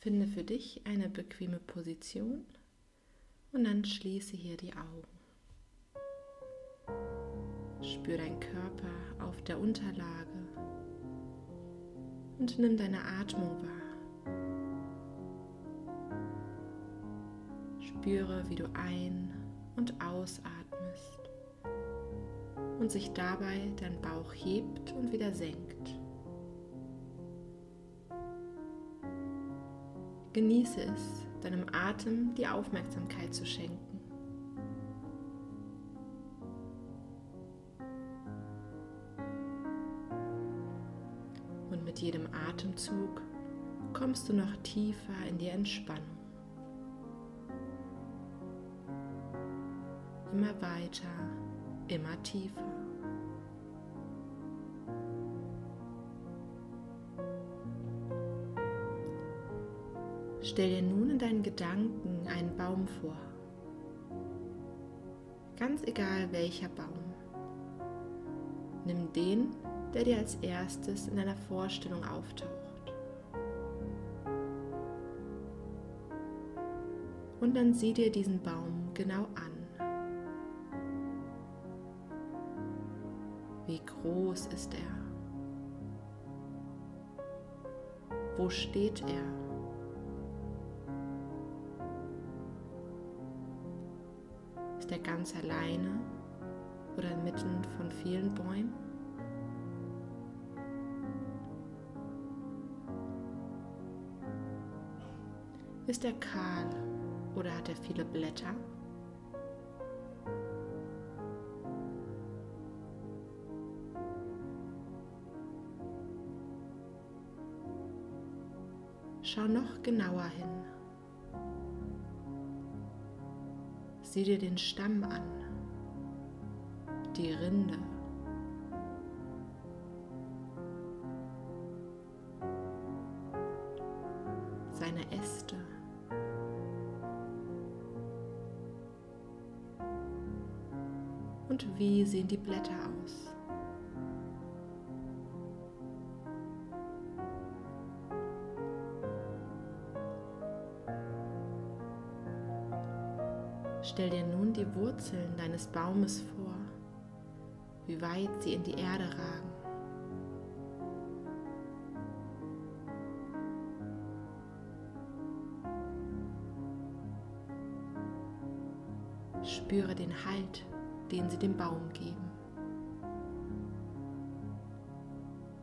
Finde für dich eine bequeme Position und dann schließe hier die Augen. Spür deinen Körper auf der Unterlage und nimm deine Atmung wahr. Spüre, wie du ein- und ausatmest und sich dabei dein Bauch hebt und wieder senkt. Genieße es, deinem Atem die Aufmerksamkeit zu schenken. Und mit jedem Atemzug kommst du noch tiefer in die Entspannung. Immer weiter, immer tiefer. Stell dir nun in deinen Gedanken einen Baum vor. Ganz egal welcher Baum. Nimm den, der dir als erstes in deiner Vorstellung auftaucht. Und dann sieh dir diesen Baum genau an. Wie groß ist er? Wo steht er? Ganz alleine oder inmitten von vielen Bäumen? Ist er kahl oder hat er viele Blätter? Schau noch genauer hin. Sieh dir den Stamm an, die Rinde. Seine Äste. Und wie sehen die Blätter aus? Stell dir nun die Wurzeln deines Baumes vor, wie weit sie in die Erde ragen. Spüre den Halt, den sie dem Baum geben.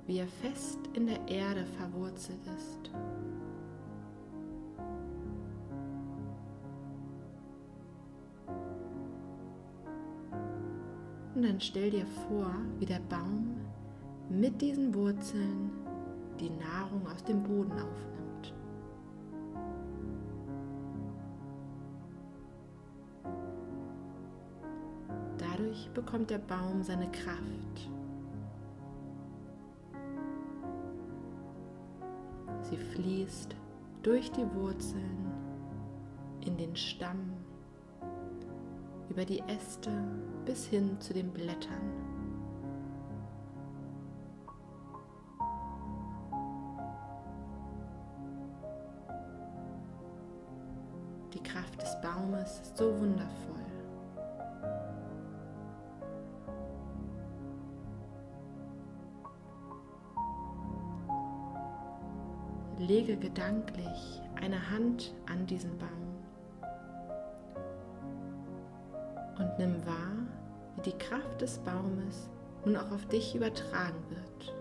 Wie er fest in der Erde verwurzelt ist. Und dann stell dir vor, wie der Baum mit diesen Wurzeln die Nahrung aus dem Boden aufnimmt. Dadurch bekommt der Baum seine Kraft. Sie fließt durch die Wurzeln in den Stamm, über die Äste bis hin zu den Blättern. Die Kraft des Baumes ist so wundervoll. Lege gedanklich eine Hand an diesen Baum und nimm wahr, wie die Kraft des Baumes nun auch auf dich übertragen wird.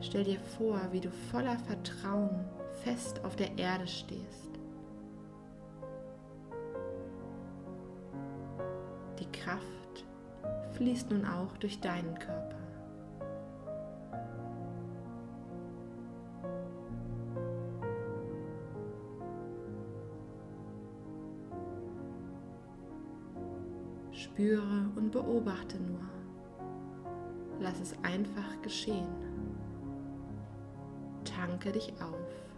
Stell dir vor, wie du voller Vertrauen fest auf der Erde stehst. Die Kraft fließt nun auch durch deinen Körper. Spüre und beobachte nur. Lass es einfach geschehen. Tanke dich auf.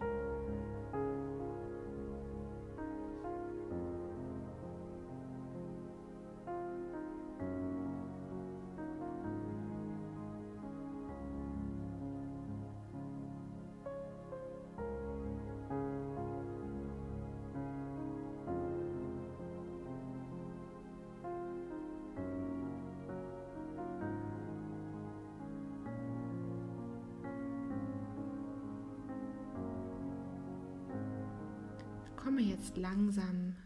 Komme jetzt langsam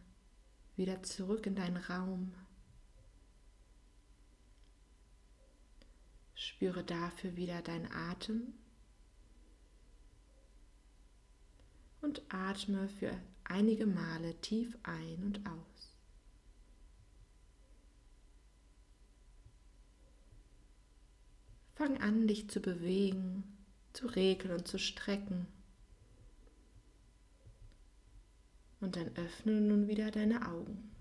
wieder zurück in deinen Raum. Spüre dafür wieder deinen Atem und atme für einige Male tief ein und aus. Fang an, dich zu bewegen, zu regeln und zu strecken. Und dann öffne nun wieder deine Augen.